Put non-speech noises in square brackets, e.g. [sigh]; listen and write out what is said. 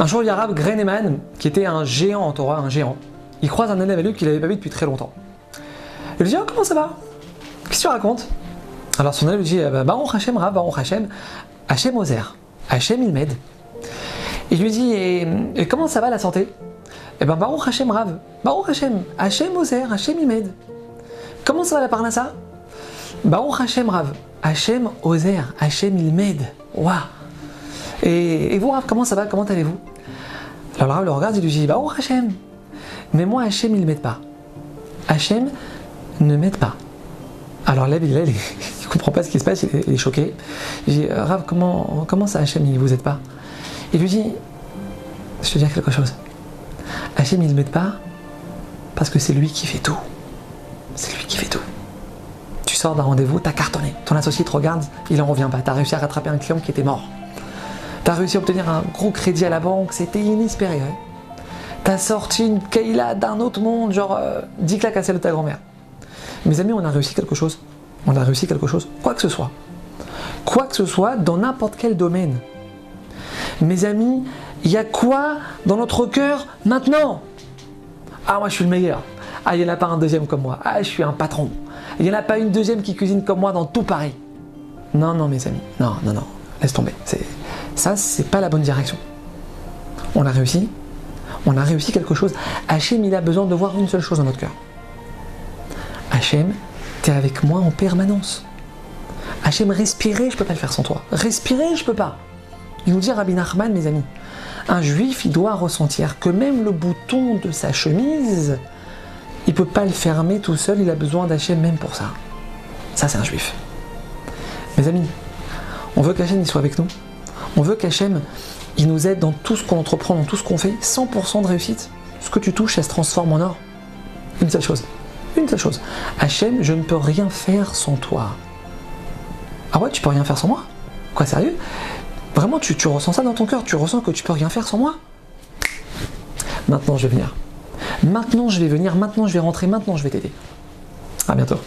Un jour, Rav Greneman, qui était un géant en Torah, un géant. Il croise un élève à lui qu'il n'avait pas vu depuis très longtemps. Il lui dit Oh, comment ça va? Qu'est-ce que tu racontes? Alors son élève lui dit bah, Baruch Hashem, Rav, Baruch Hashem, Hashem Ozer, Hashem il m'aide. Il lui dit et, comment ça va la santé? Eh ben Baruch Hashem, Rav, Baruch Hashem, Hashem Ozer, Hashem il m'aide. Comment ça va la parnassa? Baruch Hashem, Rav, Hashem Ozer, Hashem il m'aide. Waouh et, vous, Rav, comment ça va? Comment allez-vous? Alors Rav le regarde et lui dit Baruch Hashem, mais moi Hashem il ne m'aide pas. Hachem ne m'aide pas. Alors là, il ne [laughs] comprend pas ce qui se passe, il est, choqué. Il dit, Rav, comment, comment ça Hachem, il ne vous aide pas? Il lui dit, je te dire quelque chose. Hachem, il ne m'aide pas parce que c'est lui qui fait tout. C'est lui qui fait tout. Tu sors d'un rendez-vous, t'as cartonné. Ton associé te regarde, il n'en revient pas. T'as réussi à rattraper un client qui était mort. T'as réussi à obtenir un gros crédit à la banque, c'était inespéré. hein. T'as sorti une Kayla d'un autre monde, genre euh, 10 claques à celle de ta grand-mère. Mes amis, on a réussi quelque chose. On a réussi quelque chose. Quoi que ce soit. Quoi que ce soit, dans n'importe quel domaine. Mes amis, il y a quoi dans notre cœur maintenant? Ah, moi je suis le meilleur. Ah, il n'y en a pas un deuxième comme moi. Ah, je suis un patron. Il n'y en a pas une deuxième qui cuisine comme moi dans tout Paris. Non, non, mes amis. Non, non, non. Laisse tomber. Ça, c'est pas la bonne direction. On a réussi. On a réussi quelque chose. Hachem, il a besoin de voir une seule chose dans notre cœur. Hachem, t'es avec moi en permanence. Hachem, respirer, je peux pas le faire sans toi. Respirer, je peux pas. Il nous dit Rabbi Nachman, mes amis, un juif, il doit ressentir que même le bouton de sa chemise, il peut pas le fermer tout seul, il a besoin d'Hachem même pour ça. Ça, c'est un juif. Mes amis, on veut qu'Hachem soit avec nous. On veut qu'Hachem il nous aide dans tout ce qu'on entreprend, dans tout ce qu'on fait. 100% de réussite. Ce que tu touches, ça se transforme en or. Une seule chose. Une seule chose. Hachem, je ne peux rien faire sans toi. Ah ouais, tu peux rien faire sans moi? Quoi, sérieux? Vraiment, tu, tu ressens ça dans ton cœur? Tu ressens que tu peux rien faire sans moi? Maintenant, je vais venir. Maintenant, je vais venir. Maintenant, je vais rentrer. Maintenant, je vais t'aider. À bientôt.